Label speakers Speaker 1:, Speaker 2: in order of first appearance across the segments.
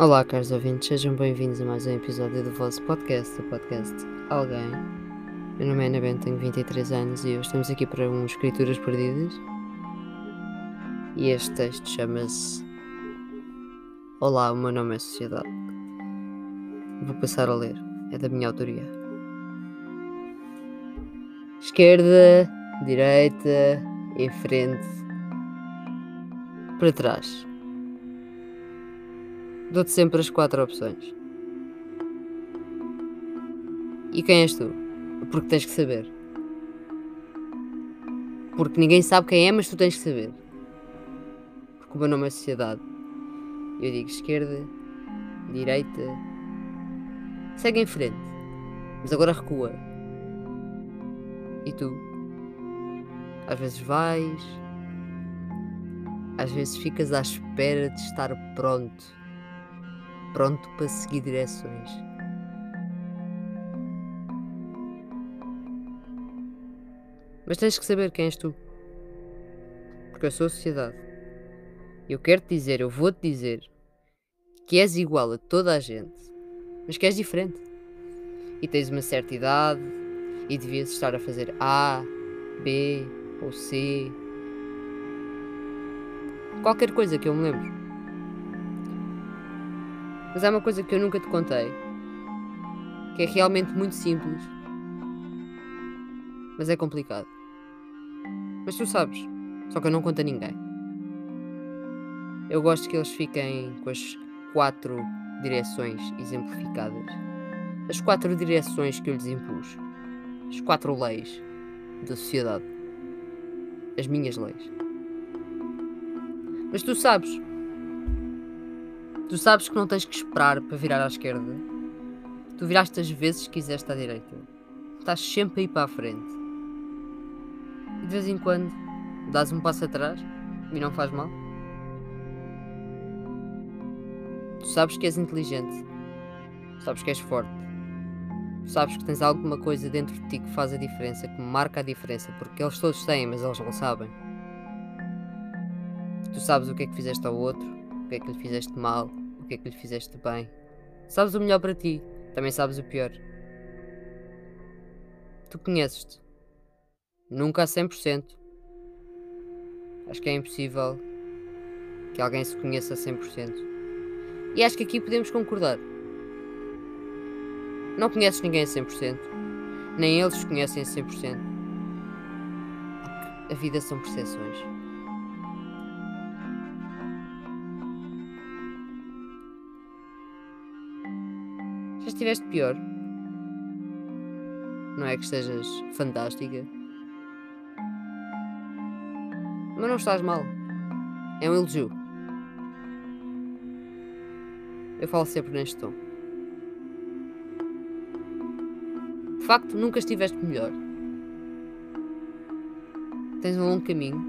Speaker 1: Olá, caros ouvintes, sejam bem-vindos a mais um episódio do vosso podcast, o podcast Alguém. Meu nome é Ana Bento, tenho 23 anos e hoje estamos aqui para um Escrituras Perdidas. E este texto chama-se Olá, o meu nome é Sociedade. Vou passar a ler, é da minha autoria. Esquerda, direita, em frente, para trás. Dou-te sempre as quatro opções. E quem és tu? Porque tens que saber. Porque ninguém sabe quem é, mas tu tens que saber. Porque o meu nome é Sociedade. Eu digo esquerda, direita. Segue em frente. Mas agora recua. E tu? Às vezes vais. Às vezes ficas à espera de estar pronto pronto para seguir direções. Mas tens que saber quem és tu. Porque eu sou a sociedade. Eu quero te dizer, eu vou te dizer que és igual a toda a gente, mas que és diferente. E tens uma certa idade e devias estar a fazer A, B ou C. Qualquer coisa que eu me lembro. Mas há uma coisa que eu nunca te contei, que é realmente muito simples, mas é complicado. Mas tu sabes, só que eu não conto a ninguém. Eu gosto que eles fiquem com as quatro direções exemplificadas. As quatro direções que eu lhes impus. As quatro leis da sociedade. As minhas leis. Mas tu sabes, Tu sabes que não tens que esperar para virar à esquerda. Tu viraste as vezes que quiseste à direita. Estás sempre a ir para a frente. E de vez em quando dás um passo atrás e não faz mal. Tu sabes que és inteligente. Sabes que és forte. Sabes que tens alguma coisa dentro de ti que faz a diferença, que marca a diferença, porque eles todos têm, mas eles não sabem. Tu sabes o que é que fizeste ao outro, o que é que lhe fizeste mal, que é que lhe fizeste bem. Sabes o melhor para ti, também sabes o pior. Tu conheces-te. Nunca a 100%. Acho que é impossível que alguém se conheça a 100%. E acho que aqui podemos concordar. Não conheces ninguém a 100%. Nem eles conhecem a 100%. Porque a vida são percepções. Estiveste pior? Não é que estejas fantástica? Mas não estás mal. É um elogio. Eu falo sempre neste tom. De facto, nunca estiveste melhor. Tens um longo caminho,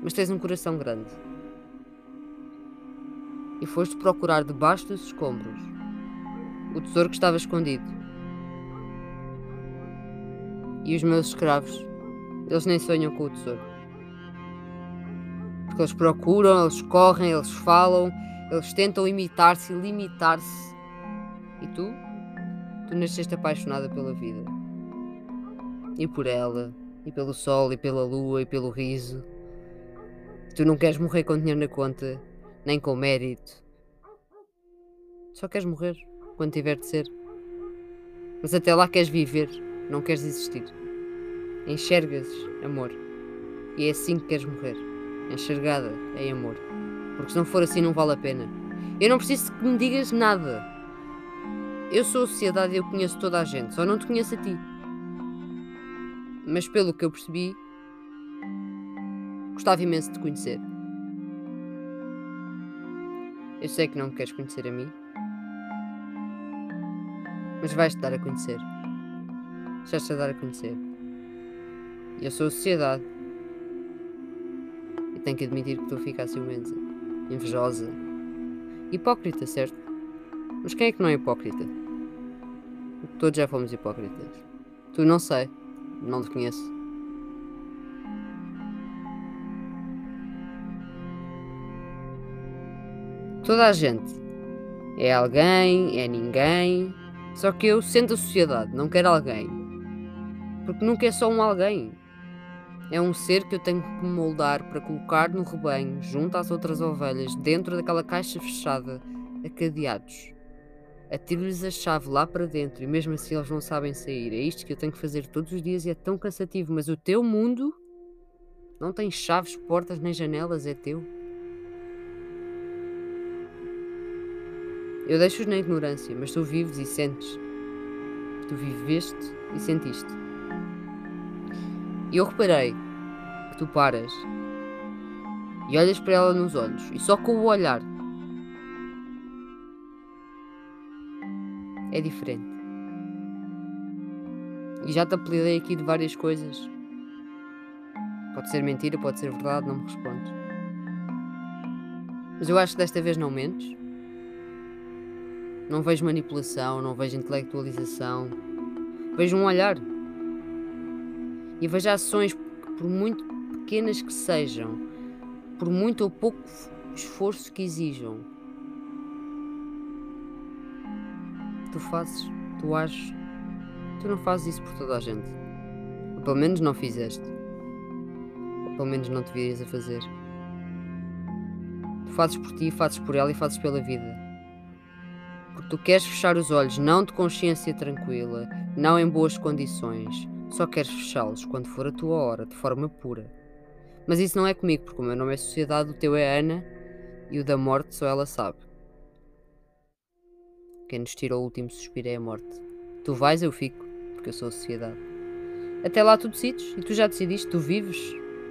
Speaker 1: mas tens um coração grande. E foste procurar debaixo dos escombros o tesouro que estava escondido. E os meus escravos, eles nem sonham com o tesouro. Porque eles procuram, eles correm, eles falam, eles tentam imitar-se e limitar-se. E tu? Tu nasceste apaixonada pela vida. E por ela, e pelo sol, e pela lua, e pelo riso. Tu não queres morrer com dinheiro na conta, nem com mérito. Só queres morrer quando tiver de ser. Mas até lá queres viver, não queres existir. Enxergas amor. E é assim que queres morrer. Enxergada é amor. Porque se não for assim, não vale a pena. Eu não preciso que me digas nada. Eu sou a sociedade e eu conheço toda a gente, só não te conheço a ti. Mas pelo que eu percebi, gostava imenso de te conhecer. Eu sei que não me queres conhecer a mim, mas vais-te dar a conhecer. Já-te a dar a conhecer. Eu sou a sociedade. E tenho que admitir que estou a ficar ciumenta, invejosa, hipócrita, certo? Mas quem é que não é hipócrita? Todos já fomos hipócritas. Tu não sei, não te conheço. Toda a gente É alguém, é ninguém. Só que eu sendo a sociedade, não quero alguém. Porque nunca é só um alguém. É um ser que eu tenho que moldar para colocar no rebanho, junto às outras ovelhas, dentro daquela caixa fechada, a cadeados. Atiro-lhes a chave lá para dentro e mesmo assim eles não sabem sair. É isto que eu tenho que fazer todos os dias e é tão cansativo. Mas o teu mundo não tem chaves, portas nem janelas, é teu. Eu deixo-os na ignorância, mas tu vives e sentes. Tu viveste e sentiste. E eu reparei que tu paras e olhas para ela nos olhos, e só com o olhar é diferente. E já te apelidei aqui de várias coisas. Pode ser mentira, pode ser verdade, não me respondes. Mas eu acho que desta vez não mentes. Não vejo manipulação, não vejo intelectualização. Vejo um olhar. E vejo ações por muito pequenas que sejam, por muito ou pouco esforço que exijam, tu fazes, tu ages, tu não fazes isso por toda a gente. Ou pelo menos não fizeste. Ou pelo menos não deverias a fazer. Tu fazes por ti, fazes por ela e fazes pela vida. Porque tu queres fechar os olhos não de consciência tranquila, não em boas condições, só queres fechá-los quando for a tua hora, de forma pura. Mas isso não é comigo, porque o meu nome é Sociedade, o teu é Ana e o da morte só ela sabe. Quem nos tirou o último suspiro é a morte. Tu vais, eu fico, porque eu sou a sociedade. Até lá tu decides e tu já decidiste, tu vives.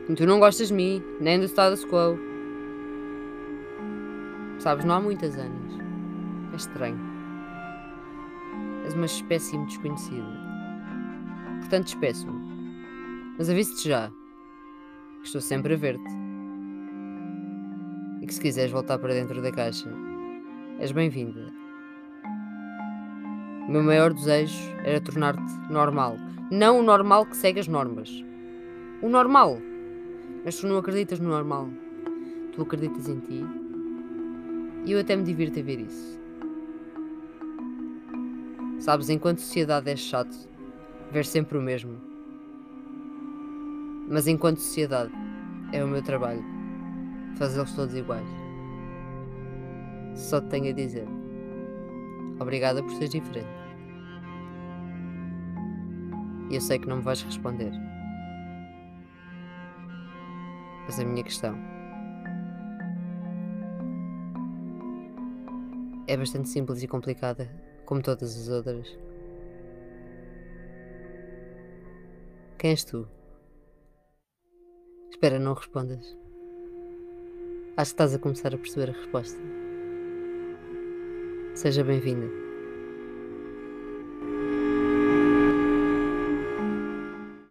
Speaker 1: E tu não gostas de mim, nem do status quo. Sabes, não há muitas anos. É estranho. És uma espécie desconhecida. Portanto, despeço-me. Mas aviso-te já que estou sempre a ver-te. E que se quiseres voltar para dentro da caixa, és bem-vinda. O meu maior desejo era tornar-te normal. Não o normal que segue as normas. O normal. Mas tu não acreditas no normal. Tu acreditas em ti. E eu até me divirto a ver isso. Sabes, enquanto sociedade é chato ver sempre o mesmo. Mas enquanto sociedade é o meu trabalho fazê-los todos iguais. Só te tenho a dizer. Obrigada por ser diferente. E eu sei que não me vais responder. Mas a minha questão é bastante simples e complicada como todas as outras. Quem és tu? Espera, não respondas. Acho que estás a começar a perceber a resposta. Seja bem-vinda.